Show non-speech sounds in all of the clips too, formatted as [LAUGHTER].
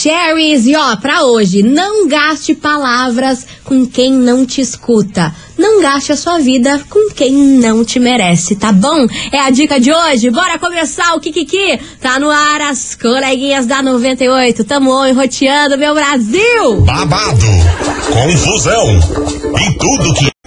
Maravicheries. E ó, pra hoje, não gaste palavras com quem não te escuta. Não gaste a sua vida com quem não te merece, tá bom? É a dica de hoje. Bora começar o Kikiki. Tá no ar as coleguinhas da 98. Tamo enroteando, meu Brasil. Babado, confusão e tudo que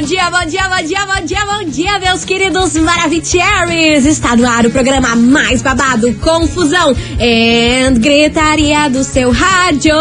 dia, bom dia, bom dia, bom dia, bom dia, meus queridos Maravicheries! Está no ar o programa mais babado, confusão e gritaria do seu rádio.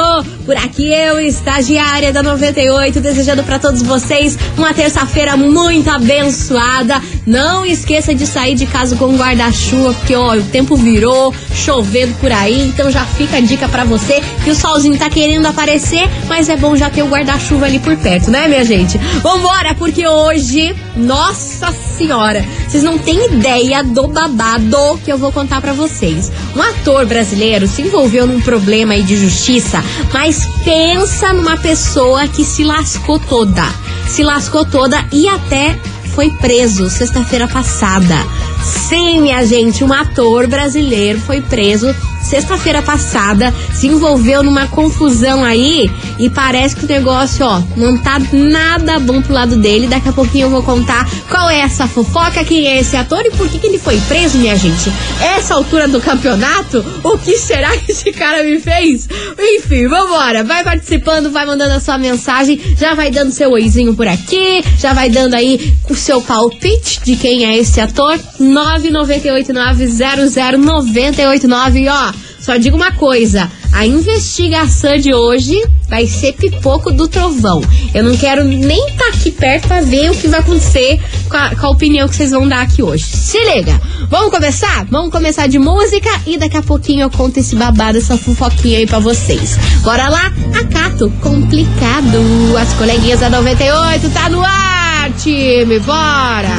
Por aqui eu, estagiária da 98, desejando para todos vocês uma terça-feira muito abençoada. Não esqueça de sair de casa com um guarda-chuva, porque ó, o tempo virou, chovendo por aí, então já fica a dica para você que o solzinho tá querendo aparecer, mas é bom já ter o guarda-chuva ali por perto, né, minha gente? Vambora, porque hoje, nossa senhora, vocês não têm ideia do babado que eu vou contar para vocês. Um ator brasileiro se envolveu num problema aí de justiça, mas pensa numa pessoa que se lascou toda. Se lascou toda e até foi preso sexta-feira passada. Sim, minha gente, um ator brasileiro foi preso sexta-feira passada, se envolveu numa confusão aí e parece que o negócio, ó, não tá nada bom pro lado dele. Daqui a pouquinho eu vou contar qual é essa fofoca, quem é esse ator e por que, que ele foi preso, minha gente. Essa altura do campeonato, o que será que esse cara me fez? Enfim, vambora. Vai participando, vai mandando a sua mensagem, já vai dando seu oizinho por aqui, já vai dando aí o seu palpite de quem é esse ator. 998900989, ó. Só digo uma coisa: a investigação de hoje vai ser pipoco do trovão. Eu não quero nem estar tá aqui perto pra ver o que vai acontecer com a, com a, opinião que vocês vão dar aqui hoje. Se liga! Vamos começar? Vamos começar de música e daqui a pouquinho eu conto esse babado, essa fofoquinha aí pra vocês. Bora lá? Acato, complicado. As coleguinhas da 98 tá no ar, time! Bora!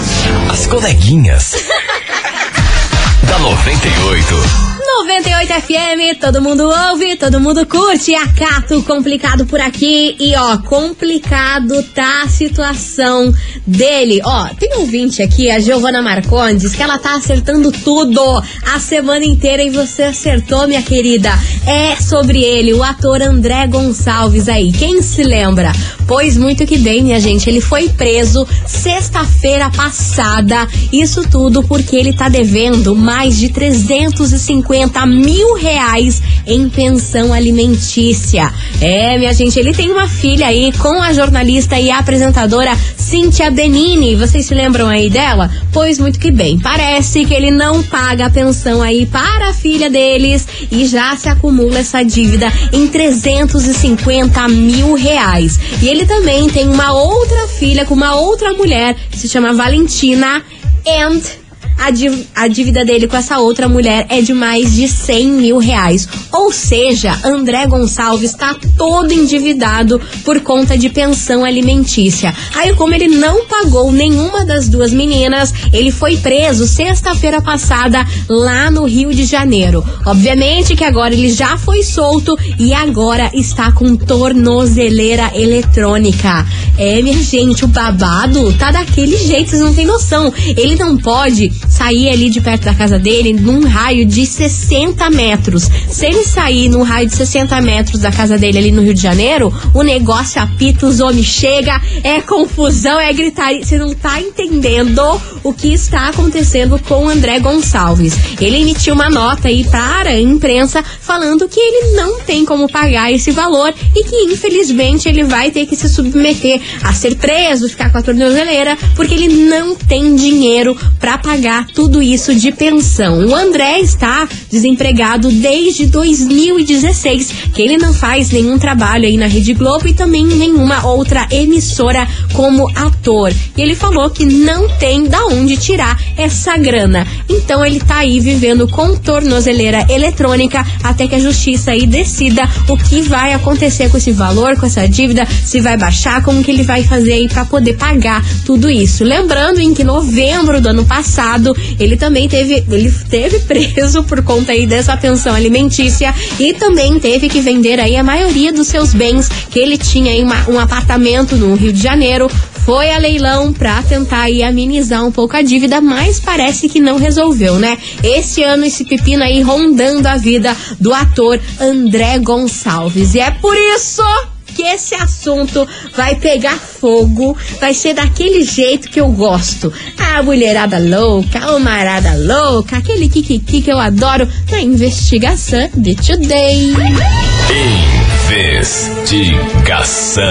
As coleguinhas [LAUGHS] da 98. 98 FM, todo mundo ouve, todo mundo curte. Acato complicado por aqui. E ó, complicado tá a situação dele. Ó, tem um ouvinte aqui, a Giovana Marcondes, que ela tá acertando tudo a semana inteira e você acertou, minha querida. É sobre ele, o ator André Gonçalves aí. Quem se lembra? Pois muito que bem, minha gente. Ele foi preso sexta-feira passada. Isso tudo porque ele tá devendo mais de 350 50 mil reais em pensão alimentícia. É, minha gente, ele tem uma filha aí com a jornalista e apresentadora Cíntia Benini. Vocês se lembram aí dela? Pois muito que bem. Parece que ele não paga a pensão aí para a filha deles e já se acumula essa dívida em 350 mil reais. E ele também tem uma outra filha com uma outra mulher que se chama Valentina and a, a dívida dele com essa outra mulher é de mais de 100 mil reais. Ou seja, André Gonçalves está todo endividado por conta de pensão alimentícia. Aí, como ele não pagou nenhuma das duas meninas, ele foi preso sexta-feira passada lá no Rio de Janeiro. Obviamente que agora ele já foi solto e agora está com tornozeleira eletrônica. É, minha gente, o babado tá daquele jeito, vocês não têm noção. Ele não pode sair ali de perto da casa dele num raio de 60 metros. Se ele sair num raio de 60 metros da casa dele ali no Rio de Janeiro, o negócio apita, os homens chega, é confusão, é gritaria. Você não tá entendendo o que está acontecendo com o André Gonçalves. Ele emitiu uma nota aí para a imprensa falando que ele não tem como pagar esse valor e que infelizmente ele vai ter que se submeter a ser preso, ficar com a tornozeleira, porque ele não tem dinheiro para pagar tudo isso de pensão. O André está desempregado desde 2016, que ele não faz nenhum trabalho aí na Rede Globo e também nenhuma outra emissora como ator. E ele falou que não tem da onde tirar essa grana. Então ele tá aí vivendo com tornozeleira eletrônica até que a justiça aí decida o que vai acontecer com esse valor, com essa dívida, se vai baixar, como que ele vai fazer aí para poder pagar tudo isso. Lembrando em que novembro do ano passado ele também teve ele teve preso por conta aí dessa pensão alimentícia e também teve que vender aí a maioria dos seus bens que ele tinha em uma, um apartamento no Rio de Janeiro foi a leilão pra tentar aí amenizar um pouco a dívida, mas parece que não resolveu, né? Esse ano esse pepino aí rondando a vida do ator André Gonçalves. E é por isso que esse assunto vai pegar fogo, vai ser daquele jeito que eu gosto. A mulherada louca, a marada louca, aquele kikiki que eu adoro na investigação de Today. Investigação.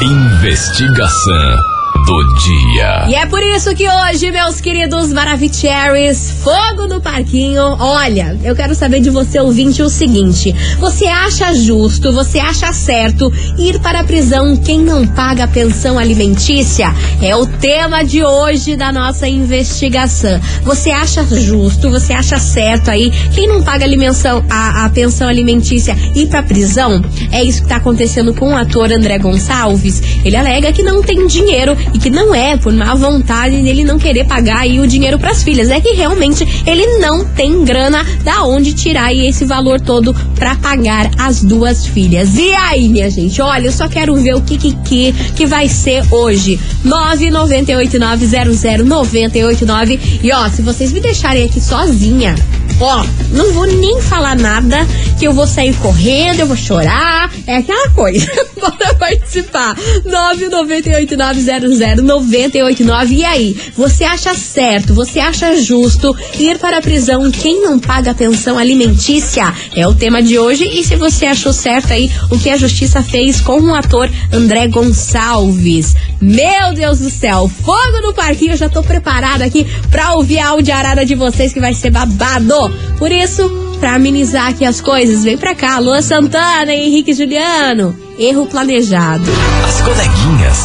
Investigação do dia. E é por isso que hoje, meus queridos Maravicheries, fogo no parquinho. Olha, eu quero saber de você, ouvinte, o seguinte: você acha justo, você acha certo ir para a prisão quem não paga a pensão alimentícia? É o tema de hoje da nossa investigação. Você acha justo, você acha certo aí quem não paga a, a, a pensão alimentícia ir para prisão? É isso que está acontecendo com o ator André Gonçalves. Ele alega que não tem dinheiro e que não é por má vontade dele não querer pagar aí o dinheiro para as filhas, é que realmente ele não tem grana da onde tirar aí esse valor todo para pagar as duas filhas. E aí, minha gente, olha, eu só quero ver o que que que, que vai ser hoje. 998900989 e ó, se vocês me deixarem aqui sozinha, Ó, não vou nem falar nada, que eu vou sair correndo, eu vou chorar. É aquela coisa. [LAUGHS] Bora participar. 998900989. E aí, você acha certo, você acha justo ir para a prisão quem não paga pensão alimentícia? É o tema de hoje. E se você achou certo aí o que a justiça fez com o ator André Gonçalves? Meu Deus do céu, fogo no parquinho. Eu já tô preparada aqui pra ouvir a audiarada de vocês que vai ser babado. Por isso, para amenizar aqui as coisas, vem pra cá, Lua Santana e Henrique Juliano. Erro planejado. As coleguinhas.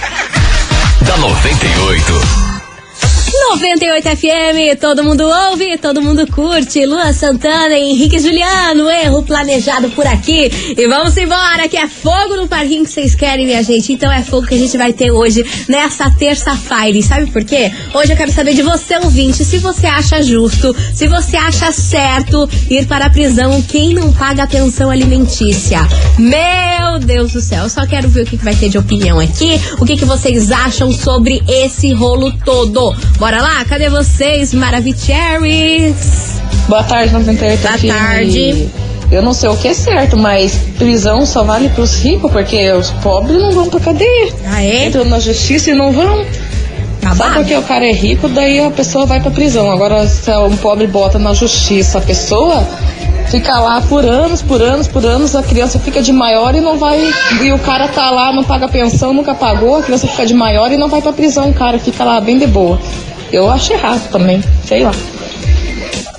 [LAUGHS] da 98. 98 FM, todo mundo ouve, todo mundo curte. Lua Santana Henrique Juliano, erro planejado por aqui. E vamos embora, que é fogo no parquinho que vocês querem, minha gente. Então é fogo que a gente vai ter hoje, nessa terça-feira. Sabe por quê? Hoje eu quero saber de você, ouvinte, se você acha justo, se você acha certo ir para a prisão quem não paga a pensão alimentícia. Meu Deus do céu, eu só quero ver o que, vai ter de opinião aqui, o que, que vocês acham sobre esse rolo todo. Bora Bora lá, cadê vocês, Maravicheries? Boa tarde, 98 Boa tarde. Eu não sei o que é certo, mas prisão só vale pros ricos, porque os pobres não vão pra cadeia. Ah, é? Entram na justiça e não vão. Tá só porque o cara é rico, daí a pessoa vai pra prisão. Agora, se um pobre bota na justiça a pessoa, fica lá por anos, por anos, por anos, a criança fica de maior e não vai. E o cara tá lá, não paga pensão, nunca pagou, a criança fica de maior e não vai pra prisão, o cara fica lá bem de boa. Eu acho errado também, sei lá.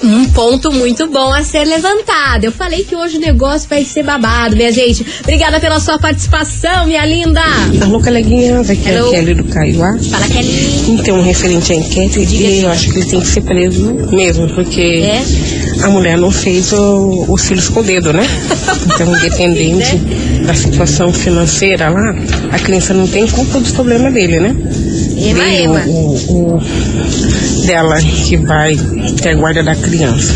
Um ponto muito bom a ser levantado. Eu falei que hoje o negócio vai ser babado, minha gente. Obrigada pela sua participação, minha linda. Alô, coleguinha, vai que é a Kelly do Caiuá. Fala, Kelly. Então, referente à enquete, e eu acho que ele tem que ser preso mesmo, porque é? A mulher não fez o, os filhos com o dedo, né? Então, [LAUGHS] independente né? da situação financeira lá, a criança não tem culpa dos problemas dele, né? Ema, ema. O, o, dela que vai ter a guarda da criança.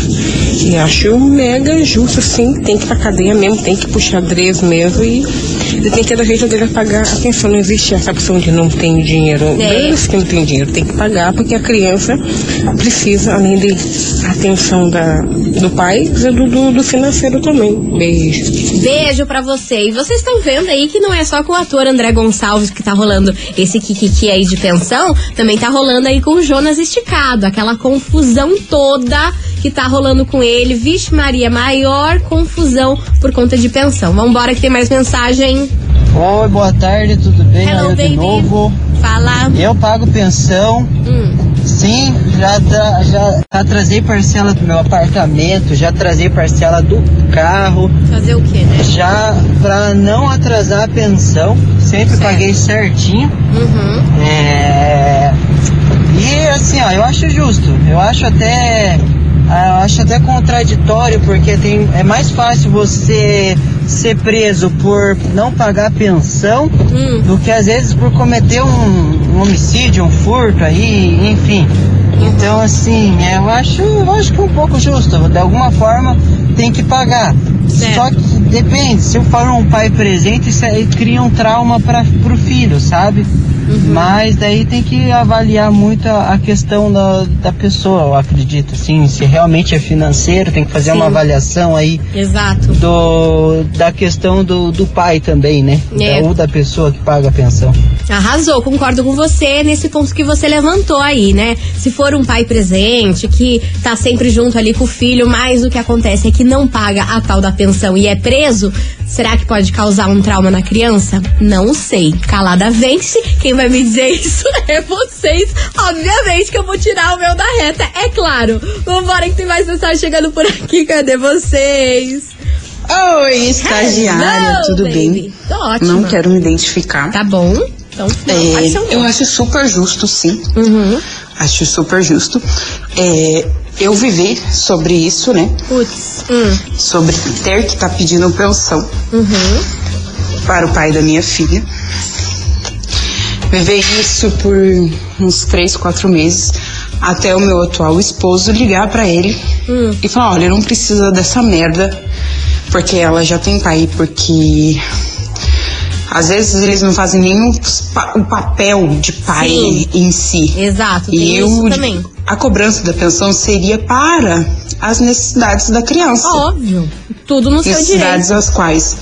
E acho mega justo, sim, tem que ir pra cadeia mesmo, tem que puxar adres mesmo e ele tem que ter a jeito dele pagar a pensão. Não existe essa opção de não tem dinheiro. É. Deus que não tem dinheiro, tem que pagar porque a criança precisa, além de atenção da, do pai, do, do, do financeiro também. Beijo. Beijo pra você. E vocês estão vendo aí que não é só com o ator André Gonçalves que tá rolando esse kikiki aí de pensão, também tá rolando aí com o Jonas Esticado, aquela confusão toda que tá rolando com ele. Vixe Maria, maior confusão por conta de pensão. Vambora que tem mais mensagem. Oi, boa tarde, tudo bem? Hello, Eu baby. de novo. Fala. Eu pago pensão, Hum, sim, já, tra- já atrasei parcela do meu apartamento, já atrasei parcela do carro, fazer o quê, né? já pra não atrasar a pensão, sempre Certo. paguei certinho. Uhum. É... E assim, ó, eu acho justo. Eu acho até. Ah, Eu acho até contraditório, porque tem, é mais fácil você ser preso por não pagar pensão Hum. do que às vezes por cometer um, um homicídio, um furto aí, enfim. Então assim, eu acho, eu acho que é um pouco justo. De alguma forma tem que pagar. Certo. Só que depende, se for um pai presente, isso aí cria um trauma para pro filho, sabe? Mas daí tem que avaliar muito a, a questão da, da pessoa, eu acredito. Assim, se realmente é financeiro, tem que fazer Sim. uma avaliação aí Exato. do, da questão do, do pai também, né? É. Da- ou da pessoa que paga a pensão. Arrasou, concordo com você nesse ponto que você levantou aí, né? Se for um pai presente, que tá sempre junto ali com o filho, mas o que acontece é que não paga a tal da pensão e é preso, será que pode causar um trauma na criança? Não sei. Calada vence, quem vai me dizer [LAUGHS] isso é vocês. Obviamente que eu vou tirar o meu da reta, é claro. Vambora que tem mais mensagem chegando por aqui, cadê vocês? Oi, estagiária, Hello, tudo baby. bem? Tô ótima. Não quero me identificar. Tá bom? Então, É, eu acho super justo, sim. Uhum. Acho super justo. É, eu viver sobre isso, né? Putz. Hum. Sobre ter que estar pedindo pensão Uhum. para o pai da minha filha. Viver isso por uns três, quatro meses, até o meu atual esposo ligar pra ele Hum. e falar: olha, não precisa dessa merda, porque ela já tem pai, porque às vezes eles não fazem nem o, o papel de pai Sim. em si. Exato, E isso o- também. a cobrança da pensão seria para as necessidades da criança. Óbvio. Tudo no seu necessidades direito. as quais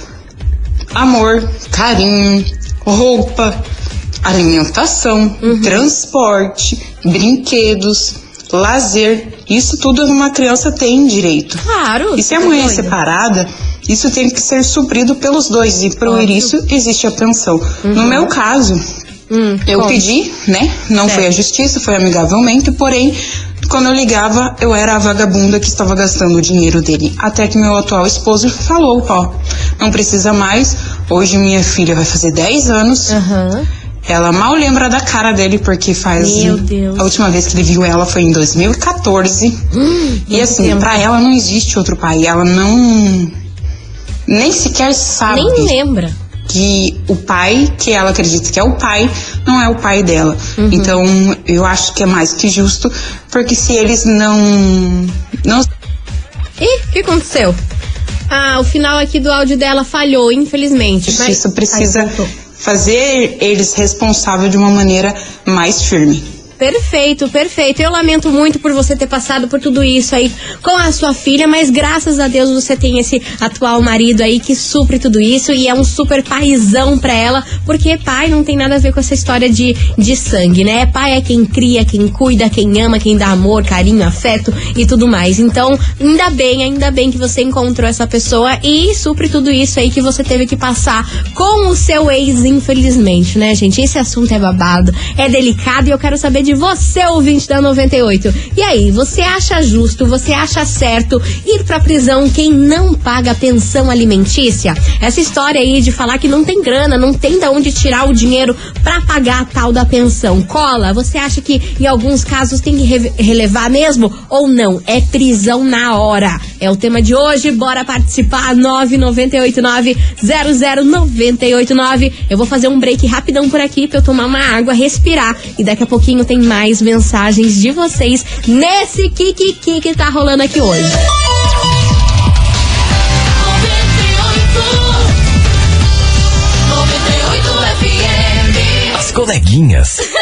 amor, carinho, roupa, alimentação, Uhum. transporte, brinquedos, lazer, isso tudo uma criança tem direito. Claro. E se a tá mãe é separada, isso tem que ser suprido pelos dois. E Óbvio. isso existe a pensão. No meu caso, Hum, eu como? pedi, né? Não foi a Certo. justiça, foi amigavelmente, porém, quando eu ligava, eu era a vagabunda que estava gastando o dinheiro dele. Até que meu atual esposo falou, ó, não precisa mais. Hoje minha filha vai fazer 10 anos. Aham. Ela mal lembra da cara dele, porque faz. Meu Deus. A última vez que ele viu ela foi em 2014. e muito assim, pra ela não existe outro pai. Ela não. Nem sequer sabe Nem lembra. que o pai, que ela acredita que é o pai, não é o pai dela. Uhum. Então, eu acho que é mais que justo, porque se eles não. não Ih, o que aconteceu? Ah, o final aqui do áudio dela falhou, infelizmente. mas- justiça precisa Ai, fazer eles responsáveis de uma maneira mais firme. Perfeito, perfeito. Eu lamento muito por você ter passado por tudo isso aí com a sua filha, mas graças a Deus você tem esse atual marido aí que supre tudo isso e é um super paizão pra ela, porque pai não tem nada a ver com essa história de, de sangue, né? Pai é quem cria, quem cuida, quem ama, quem dá amor, carinho, afeto e tudo mais. Então, ainda bem, ainda bem que você encontrou essa pessoa e supre tudo isso aí que você teve que passar com o seu ex, infelizmente, né, gente? Esse assunto é babado, é delicado e eu quero saber de você, ouvinte da 98. E aí, você acha justo, você acha certo ir pra prisão quem não paga pensão alimentícia? Essa história aí de falar que não tem grana, não tem da onde tirar o dinheiro pra pagar a tal da pensão. Cola, você acha que em alguns casos tem que re- relevar mesmo ou não? É prisão na hora. É o tema de hoje, bora participar 998900989. Eu vou fazer um break rapidão por aqui pra eu tomar uma água, respirar e daqui a pouquinho tem mais mensagens de vocês nesse Kikiki que tá rolando aqui hoje. As coleguinhas. [LAUGHS]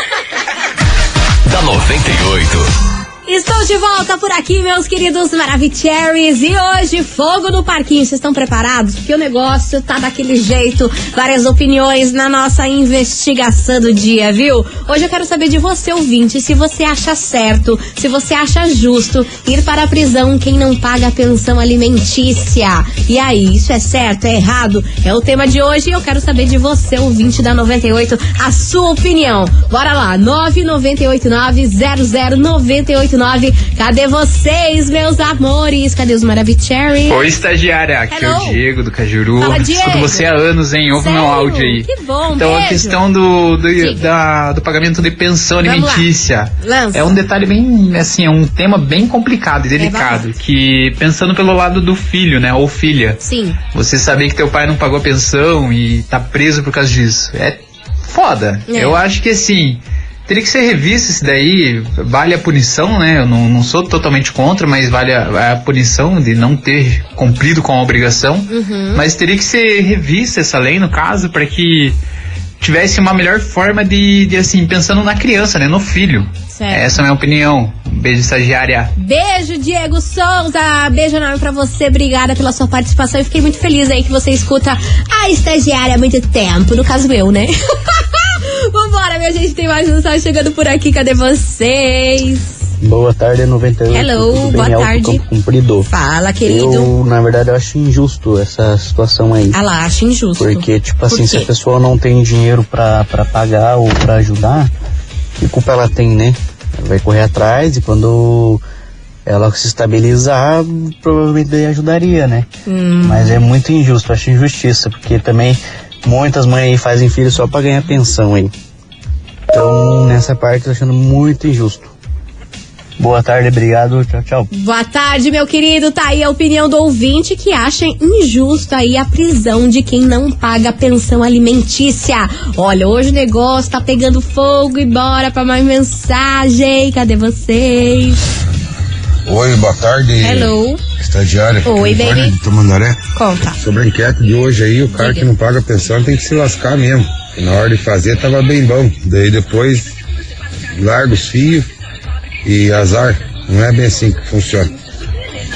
da 98. Estou de volta por aqui, meus queridos Maravicheries. E hoje, fogo no parquinho. Vocês estão preparados? Porque o negócio tá daquele jeito. Várias opiniões na nossa investigação do dia, viu? Hoje eu quero saber de você, ouvinte, se você acha certo, se você acha justo ir para a prisão quem não paga a pensão alimentícia. E aí, isso é certo? É errado? É o tema de hoje e eu quero saber de você, ouvinte da 98, a sua opinião. Bora lá, 998900989. Cadê vocês, meus amores? Cadê os Maravicherry? Oi, estagiária. Aqui é Hello. o Diego do Cajuru. Fala, Diego. Escuto você há anos, hein? Ouve meu áudio aí. Que bom, Então, a beijo. questão do, do, da- do pagamento de pensão alimentícia. É um detalhe bem, assim, é um tema bem complicado e delicado. babado. que, pensando pelo lado do filho, né? Ou filha. Sim. Você saber que teu pai não pagou a pensão e tá preso por causa disso. É foda. É. Eu acho que assim. Teria que ser revisto isso daí. Vale a punição, né? Eu não, não sou totalmente contra, mas vale a, a punição de não ter cumprido com a obrigação. Uhum. Mas teria que ser revista essa lei, no caso, para que tivesse uma melhor forma de, de, assim, pensando na criança, né? No filho. Certo. Essa é a minha opinião. Um beijo, estagiária. Beijo, Diego Souza. Beijo enorme pra você. Obrigada pela sua participação. E fiquei muito feliz aí que você escuta a estagiária há muito tempo. No caso, eu, né? [LAUGHS] Vambora, minha gente. Tem mais mensagem chegando por aqui. Cadê vocês? Boa tarde, 98. Hello, Tudo bem? boa Alto tarde. Campo Comprido. Fala, querido. Eu, na verdade, eu acho injusto essa situação aí. Ah lá, acho injusto. Porque, tipo Por assim, se a pessoa não tem dinheiro pra, pra pagar ou pra ajudar, que culpa ela tem, né? Ela vai correr atrás e quando ela se estabilizar, provavelmente ajudaria, né? Hum. Mas é muito injusto, eu acho injustiça, porque também muitas mães aí fazem filho só pra ganhar pensão aí. Então, nessa parte, eu tô achando muito injusto. Boa tarde, obrigado, tchau, tchau. Boa tarde, meu querido. Tá aí a opinião do ouvinte que acha injusto aí a prisão de quem não paga a pensão alimentícia. Olha, hoje o negócio tá pegando fogo e bora pra mais mensagem. Cadê vocês? Oi, boa tarde. Hello. Estagiária. Oi, baby. de Tamandaré. Conta. Sobre a enquete de hoje aí, o cara Diga. que não paga pensão tem que se lascar mesmo. Na hora de fazer tava bem bom. Daí depois larga os fios e azar. Não é bem assim que funciona.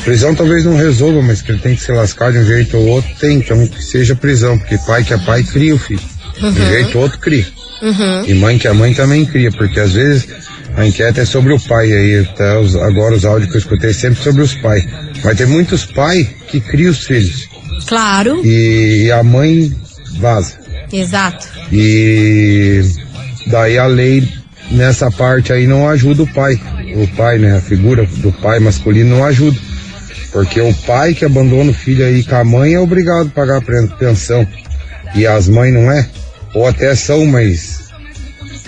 Prisão talvez não resolva, mas que ele tem que se lascar de um jeito ou outro, tem. Então que seja prisão, porque pai que é pai cria o filho. De um jeito ou outro cria. Uhum. E mãe que é mãe também cria, porque às vezes a enquete é sobre o pai aí, até os- agora os áudios que eu escutei sempre sobre os pais. Mas tem muitos pais que criam os filhos Claro. e a mãe vaza. Exato. E daí a lei nessa parte aí não ajuda o pai. O pai, né, a figura do pai masculino não ajuda. Porque o pai que abandona o filho aí com a mãe é obrigado a pagar a pensão. E as mães não é. Ou até são, mas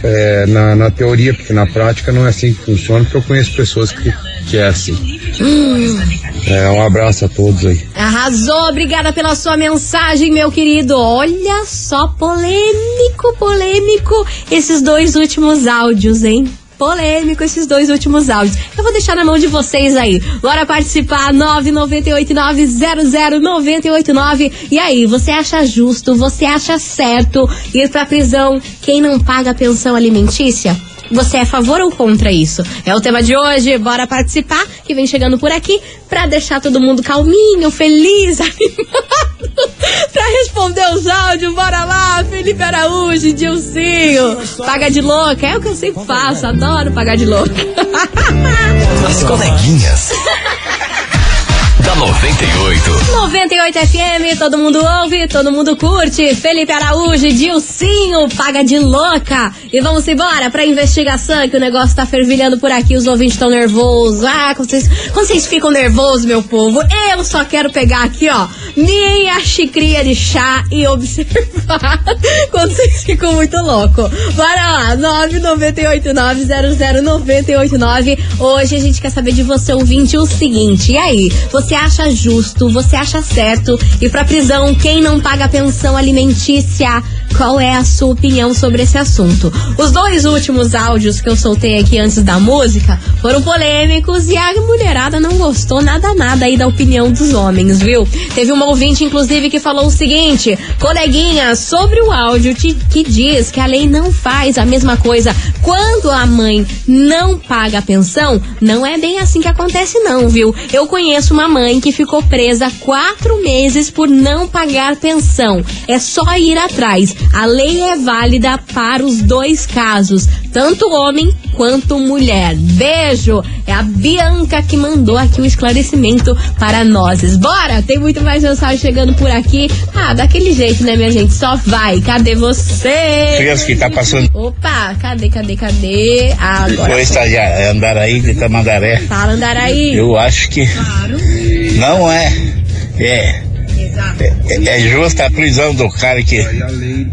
é, na, na teoria, porque na prática não é assim que funciona, porque eu conheço pessoas que, que é assim. É, um abraço a todos aí. Arrasou, obrigada pela sua mensagem, meu querido. Olha só, polêmico, polêmico esses dois últimos áudios, hein? Polêmico esses dois últimos áudios. Eu vou deixar na mão de vocês aí. Bora participar, 998900989. E aí, você acha justo, você acha certo ir pra prisão quem não paga pensão alimentícia? Você é a favor ou contra isso? É o tema de hoje. Bora participar, que vem chegando por aqui, pra deixar todo mundo calminho, feliz, [LAUGHS] animado. pra responder os áudios, bora lá, Felipe Araújo, Dilcinho. Paga de louca, é o que eu sempre faço, adoro pagar de louca. [LAUGHS] As coleguinhas. Da 98. 98 FM, todo mundo ouve, todo mundo curte. Felipe Araújo, Dilcinho, paga de louca. E vamos embora pra investigação, que o negócio tá fervilhando por aqui, os ouvintes estão nervosos. Ah, quando vocês, quando vocês ficam nervosos, meu povo, eu só quero pegar aqui, ó, minha xicrinha de chá e observar [LAUGHS] quando vocês ficam muito loucos. Bora lá, 998900989. Hoje a gente quer saber de você, ouvinte, o seguinte. E aí, você acha justo, você acha certo ir pra prisão quem não paga pensão alimentícia? Qual é a sua opinião sobre esse assunto. Os dois últimos áudios que eu soltei aqui antes da música foram polêmicos e a mulherada não gostou nada nada aí da opinião dos homens, viu? Teve uma ouvinte, inclusive, que falou o seguinte: coleguinha, sobre o áudio que diz que a lei não faz a mesma coisa quando a mãe não paga a pensão, não é bem assim que acontece, não, viu? Eu conheço uma mãe que ficou presa quatro meses por não pagar pensão. É só ir atrás. A lei é válida para os dois casos, tanto homem quanto mulher. Beijo! É a Bianca que mandou aqui o um esclarecimento para nós. Bora! Tem muito mais mensagem chegando por aqui. Ah, daquele jeito, né, minha gente? Só vai. Cadê você? Criança que tá passando. Opa, cadê, cadê, cadê? Ah, agora. Foi estagiário, é Andaraí de Tamandaré. Fala, Andaraí. Eu acho que claro. não é. É. É, é justa a prisão do cara que,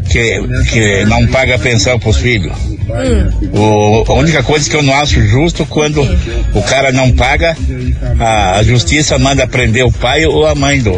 que, que não paga pensão pros filhos. Hum. O, a única coisa que eu não acho justo quando o cara não paga, a, a justiça manda prender o pai ou a mãe do,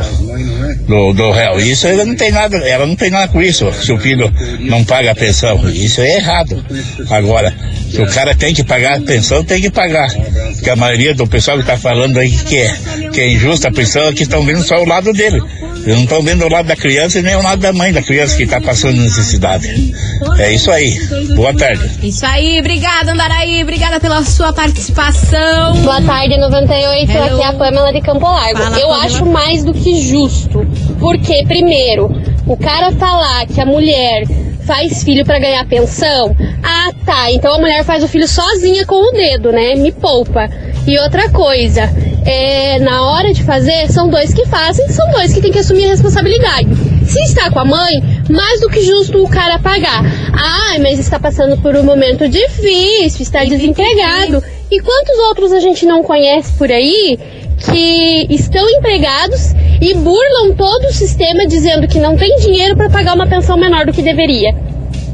do, do réu. Isso ela não tem nada, ela não tem nada com isso, se o filho não paga a pensão. Isso é errado. Agora, se o cara tem que pagar a pensão, tem que pagar. Porque a maioria do pessoal que está falando aí que é, que é injusta a pensão é que estão vendo só o lado dele. Eles não estão vendo o lado da criança e nem o lado da mãe da criança que está passando necessidade. É isso aí. Boa tarde. Isso aí, obrigada, Andaraí. Obrigada pela sua participação. Boa tarde, 98. Hello. Aqui é a Pamela de Campo Largo. Fala, Eu Pamela. acho mais do que justo. Porque, primeiro, o cara falar que a mulher faz filho para ganhar pensão. Ah, tá. Então a mulher faz o filho sozinha com o dedo, né? Me poupa. E outra coisa, é, na hora de fazer, são dois que fazem, são dois que têm que assumir a responsabilidade. Se está com a mãe, mais do que justo o cara pagar. Ah, mas está passando por um momento difícil, está desempregado. E quantos outros a gente não conhece por aí que estão empregados e burlam todo o sistema dizendo que não tem dinheiro para pagar uma pensão menor do que deveria?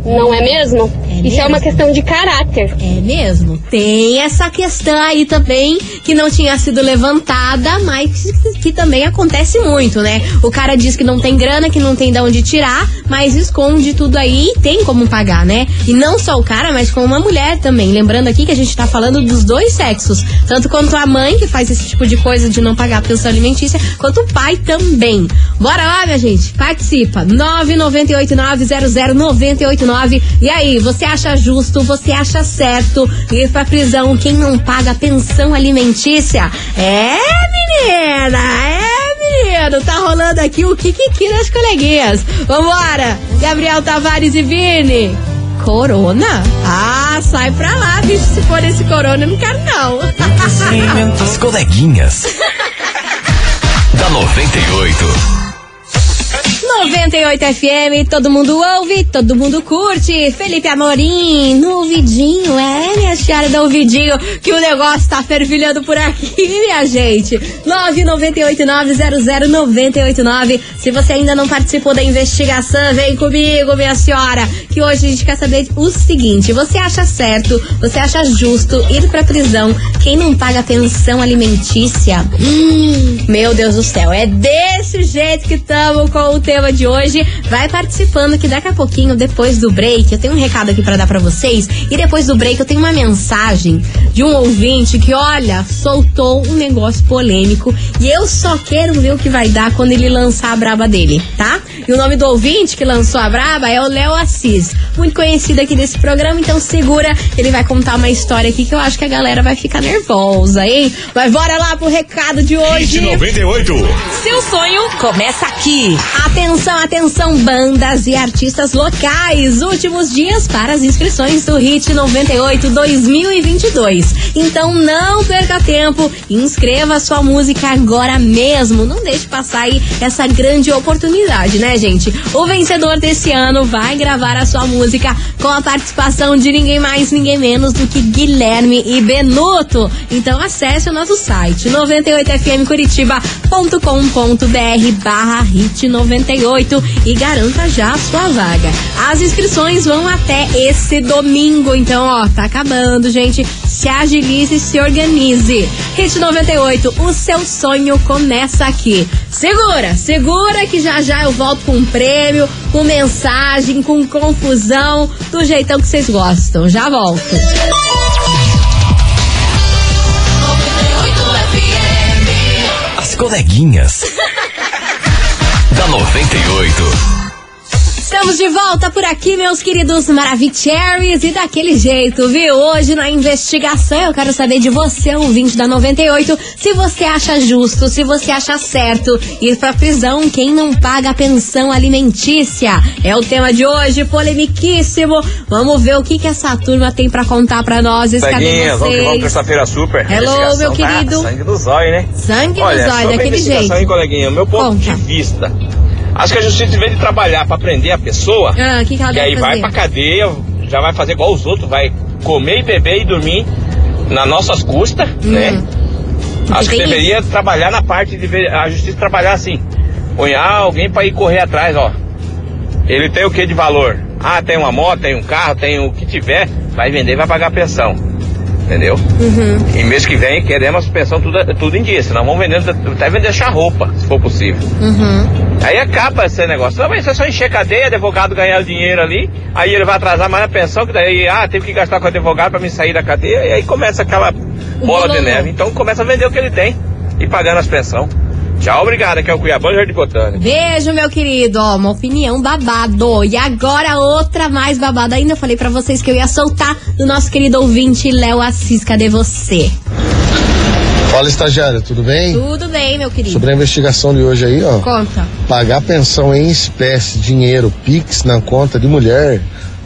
Não é mesmo? É Isso mesmo. é uma questão de caráter. É mesmo. Tem essa questão aí também que não tinha sido levantada, mas que também acontece muito, né? O cara diz que não tem grana, que não tem de onde tirar, mas esconde tudo aí e tem como pagar, né? E não só o cara, mas com uma mulher também. Lembrando aqui que a gente tá falando dos dois sexos. Tanto quanto a mãe, que faz esse tipo de coisa de não pagar a pensão alimentícia, quanto o pai também. Bora lá, minha gente. Participa. 998900989 e aí, você acha justo, você acha certo ir pra prisão quem não paga pensão alimentícia? É, menina, é, menino. Tá rolando aqui o Kikiki das coleguinhas. Vambora. Gabriel Tavares e Vini. Corona? Ah, sai pra lá, bicho. Se for esse corona, eu não quero, não. [LAUGHS] As coleguinhas. [LAUGHS] da 98. 98 FM, todo mundo ouve, todo mundo curte. Felipe Amorim, no ouvidinho, é, minha senhora do ouvidinho, que o negócio tá fervilhando por aqui, [LAUGHS] minha gente. 998900989. Se você ainda não participou da investigação, vem comigo, minha senhora, que hoje a gente quer saber o seguinte: você acha certo, você acha justo ir pra prisão quem não paga pensão alimentícia? Hum, meu Deus do céu, é desse jeito que estamos com o tema de hoje. Vai participando que daqui a pouquinho, depois do break, eu tenho um recado aqui para dar para vocês. E depois do break eu tenho uma mensagem de um ouvinte que, olha, soltou um negócio polêmico e eu só quero ver o que vai dar quando ele lançar a braba dele, tá? E o nome do ouvinte que lançou a braba é o Léo Assis, muito conhecido aqui desse programa, então segura, ele vai contar uma história aqui que eu acho que a galera vai ficar nervosa, hein? Mas bora lá pro recado de hoje. 98. Seu sonho começa aqui. Atenção, atenção, bandas e artistas locais. Últimos dias para as inscrições do Hit 98 2022. Então não perca tempo, inscreva sua música agora mesmo. Não deixe passar aí essa grande oportunidade, né, gente? O vencedor desse ano vai gravar a sua música com a participação de ninguém mais, ninguém menos do que Guilherme e Benuto. Então acesse o nosso site 98fmcuritiba.com.br barra hit 98 e garanta já a sua vaga. As inscrições vão até esse domingo, então ó, tá acabando, gente. Se agilize, se organize. Hit 98, o seu sonho começa aqui. Segura, segura que já já eu volto com um prêmio com mensagem, com confusão, do jeitão que vocês gostam. Já volto. As coleguinhas. Da 98. Estamos de volta por aqui, meus queridos Maravicheries, e daquele jeito, viu? Hoje na investigação eu quero saber de você, ouvinte da 98, se você acha justo, se você acha certo ir pra prisão quem não paga a pensão alimentícia. É o tema de hoje, polemiquíssimo. Vamos ver o que que essa turma tem pra contar pra nós. Cadê Peguinhas, vamos que vamos terça-feira super. Hello, meu tá querido. sangue do zóio, né? Sangue no Olha, zóio, daquele jeito. hein, coleguinha? Meu ponto de vista. Acho que a justiça, em vez de trabalhar pra prender a pessoa, Ah, que que que aí vai fazer? pra cadeia, já vai fazer igual os outros, vai comer e beber e dormir nas nossas custas, né? Acho que Hum. deveria trabalhar na parte de ver- a justiça trabalhar assim. Punhar alguém pra ir correr atrás, ó. Ele tem o que de valor? Ah, tem uma moto, tem um carro, tem o que tiver, vai vender e vai pagar a pensão. Entendeu? Uhum. E mês que vem queremos pensão tudo, tudo em dia, senão vamos vender, até vender deixar roupa, se for possível. Uhum. Aí acaba esse negócio. Não, mas é só encher cadeia, advogado ganhar dinheiro ali, aí ele vai atrasar mais a pensão, que daí, ah, teve que gastar com o advogado pra me sair da cadeia, e aí começa aquela bola de bololô. neve. Então começa a vender o que ele tem e pagando as pensões. Tchau, obrigado, aqui é o Cuiabano Jardim Botânico. Beijo, meu querido. Ó, uma opinião babado. E agora outra mais babada ainda. Eu falei pra vocês que eu ia soltar do nosso querido ouvinte Léo Assis. Cadê você? Fala, estagiário, tudo bem? Tudo bem, meu querido. Sobre a investigação de hoje aí, ó. Conta. Pagar pensão em espécie, dinheiro, Pix na conta de mulher,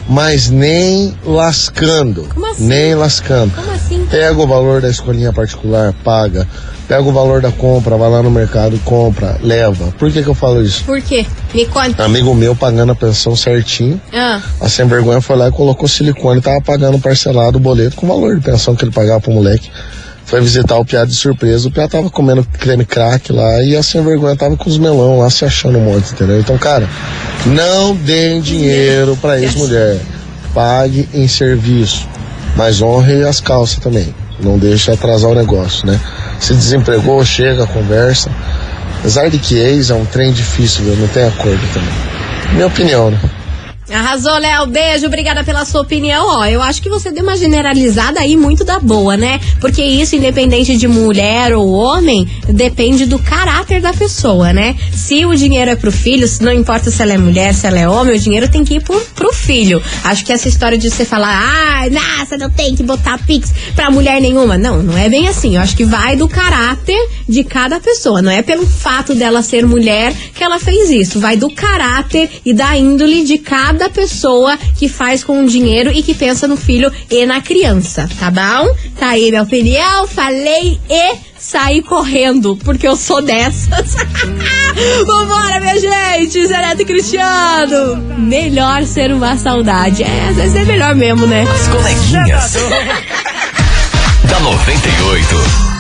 mas nem lascando. Como assim? Nem lascando. Como assim? Pega o valor da escolinha particular, paga. Pega o valor da compra, vai lá no mercado, compra, leva. Por que que eu falo isso? Por quê? Me conta. Amigo meu pagando a pensão certinho. Ah, A sem vergonha foi lá e colocou silicone, tava pagando parcelado o boleto com o valor de pensão que ele pagava pro moleque. Foi visitar o piá de surpresa, o piá tava comendo creme crack lá e a sem vergonha tava com os melão lá se achando um monte, entendeu? Então, cara, não deem dinheiro pra ex-mulher. Pague em serviço, mas honre as calças também. Não deixe atrasar o negócio, né? Se desempregou, chega, conversa. Apesar de que ex é um trem difícil, viu? Não tem acordo também. Minha opinião, né? Arrasou, Léo. Beijo, obrigada pela sua opinião. Ó, eu acho que você deu uma generalizada aí muito da boa, né? Porque isso, independente de mulher ou homem, depende do caráter da pessoa, né? Se o dinheiro é pro filho, não importa se ela é mulher, se ela é homem, o dinheiro tem que ir pro, pro filho. Acho que essa história de você falar, ah, nossa, não tem que botar pix pra mulher nenhuma. Não, não é bem assim. Eu acho que vai do caráter de cada pessoa. Não é pelo fato dela ser mulher que ela fez isso. Vai do caráter e da índole de cada pessoa que faz com o dinheiro e que pensa no filho e na criança, tá bom? Tá aí minha opinião, falei e saí correndo, porque eu sou dessas. [LAUGHS] Vambora, minha gente! Zé Neto e Cristiano! Melhor ser uma saudade. É, às vezes é melhor mesmo, né? As coleguinhas. [LAUGHS] da 98.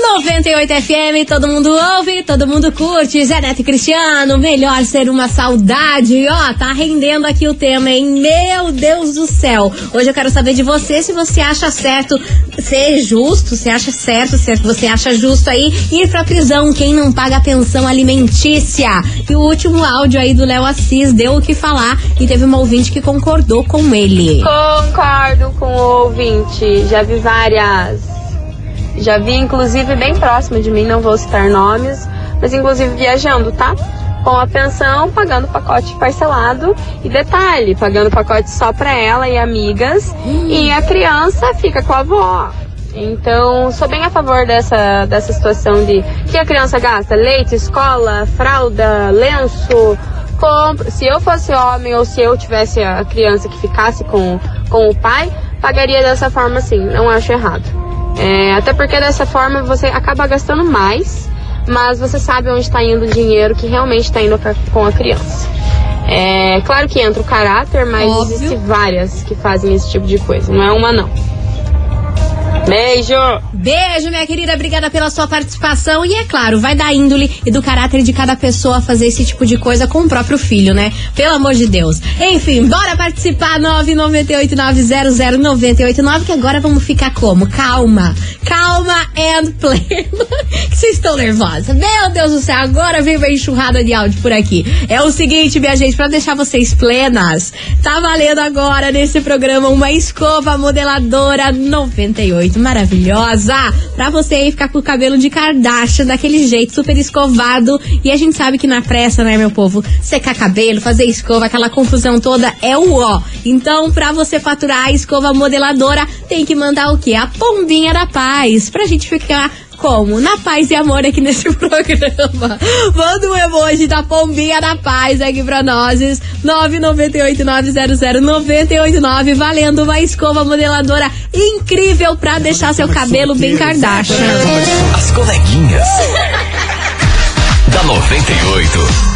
98 FM, todo mundo ouve, todo mundo curte. Zé Neto e Cristiano, melhor ser uma saudade. Ó, tá rendendo aqui o tema, hein? Meu Deus do céu. Hoje eu quero saber de você se você acha certo ser justo, se acha certo, se você acha justo aí ir pra prisão quem não paga pensão alimentícia. E o último áudio aí do Léo Assis deu o que falar e teve uma ouvinte que concordou com ele. Concordo com o ouvinte. Já vi várias. Já vi, inclusive, bem próximo de mim, não vou citar nomes, mas inclusive viajando, tá? Com a pensão, pagando pacote parcelado. E detalhe, pagando pacote só pra ela e amigas. E a criança fica com a avó. Então, sou bem a favor dessa, dessa situação de que a criança gasta leite, escola, fralda, lenço, compra. Se eu fosse homem ou se eu tivesse a criança que ficasse com, com o pai, pagaria dessa forma sim, não acho errado. É, até porque dessa forma você acaba gastando mais, mas você sabe onde está indo o dinheiro que realmente está indo pra, com a criança. É claro que entra o caráter, mas Óbvio. existem várias que fazem esse tipo de coisa, não é uma não. Beijo! Beijo, minha querida. Obrigada pela sua participação. E é claro, vai da índole e do caráter de cada pessoa fazer esse tipo de coisa com o próprio filho, né? Pelo amor de Deus. Enfim, bora participar. 998900989, que agora vamos ficar como? Calma. Calma and play. [LAUGHS] que vocês estão nervosas? Meu Deus do céu, agora vem uma enxurrada de áudio por aqui. É o seguinte, minha gente, pra deixar vocês plenas, tá valendo agora nesse programa uma escova modeladora 98, maravilhosa, pra você aí ficar com o cabelo de Kardashian, daquele jeito, super escovado. E a gente sabe que na pressa, né, meu povo, secar cabelo, fazer escova, aquela confusão toda é o ó. Então, pra você faturar a escova modeladora, tem que mandar o quê? A pombinha da paz, pra gente ficar como? Na paz e amor aqui nesse [LAUGHS] programa. Manda um emoji da pombinha da paz aqui pra nós. 998-900-989, valendo uma escova modeladora incrível pra deixar seu cabelo bem Kardashian. As coleguinhas. [LAUGHS] da 98.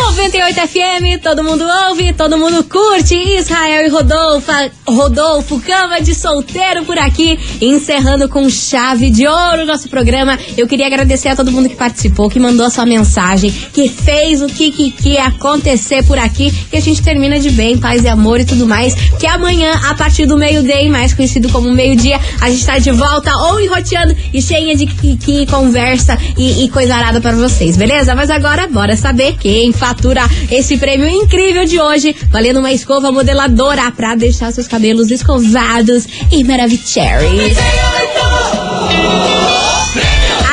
98 FM, todo mundo ouve, todo mundo curte. Israel e Rodolfo, Rodolfo, cama de solteiro por aqui, encerrando com chave de ouro o nosso programa. Eu queria agradecer a todo mundo que participou, que mandou a sua mensagem, que fez o que, que, que acontecer por aqui. E a gente termina de bem, paz e amor e tudo mais. Que amanhã, a partir do meio-dia, mais conhecido como meio-dia, a gente tá de volta ou enroteando e cheia de que, que conversa e, e coisa arada para vocês, beleza? Mas agora, bora saber quem faz fatura esse prêmio incrível de hoje, valendo uma escova modeladora pra deixar seus cabelos escovados e maravilhosos.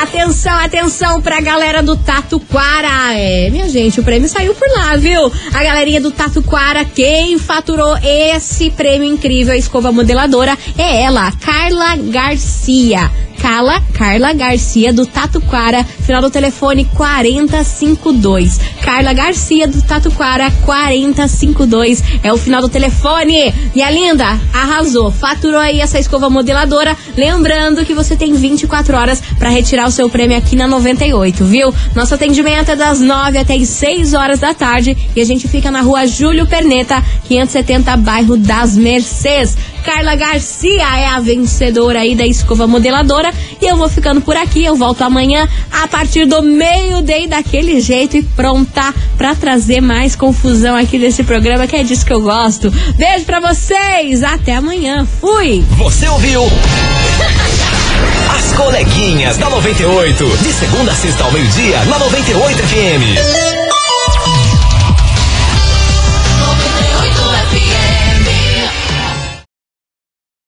Atenção, atenção pra galera do Tatuquara. É, minha gente, o prêmio saiu por lá, viu? A galerinha do Tatuquara, quem faturou esse prêmio incrível, a escova modeladora, é ela, Carla Garcia. Carla, Carla Garcia do Tatuquara, final do telefone 4052. Carla Garcia do Tatuquara 4052 é o final do telefone. E a linda arrasou, faturou aí essa escova modeladora. Lembrando que você tem 24 horas para retirar o seu prêmio aqui na 98, viu? Nosso atendimento é das 9 até as 6 horas da tarde e a gente fica na rua Júlio Perneta, 570, bairro das Mercês. Carla Garcia é a vencedora aí da escova modeladora. E eu vou ficando por aqui. Eu volto amanhã a partir do meio-dia daquele jeito e pronta para trazer mais confusão aqui nesse programa, que é disso que eu gosto. Beijo para vocês. Até amanhã. Fui. Você ouviu? [LAUGHS] As coleguinhas da 98. De segunda a sexta ao meio-dia, na 98 FM.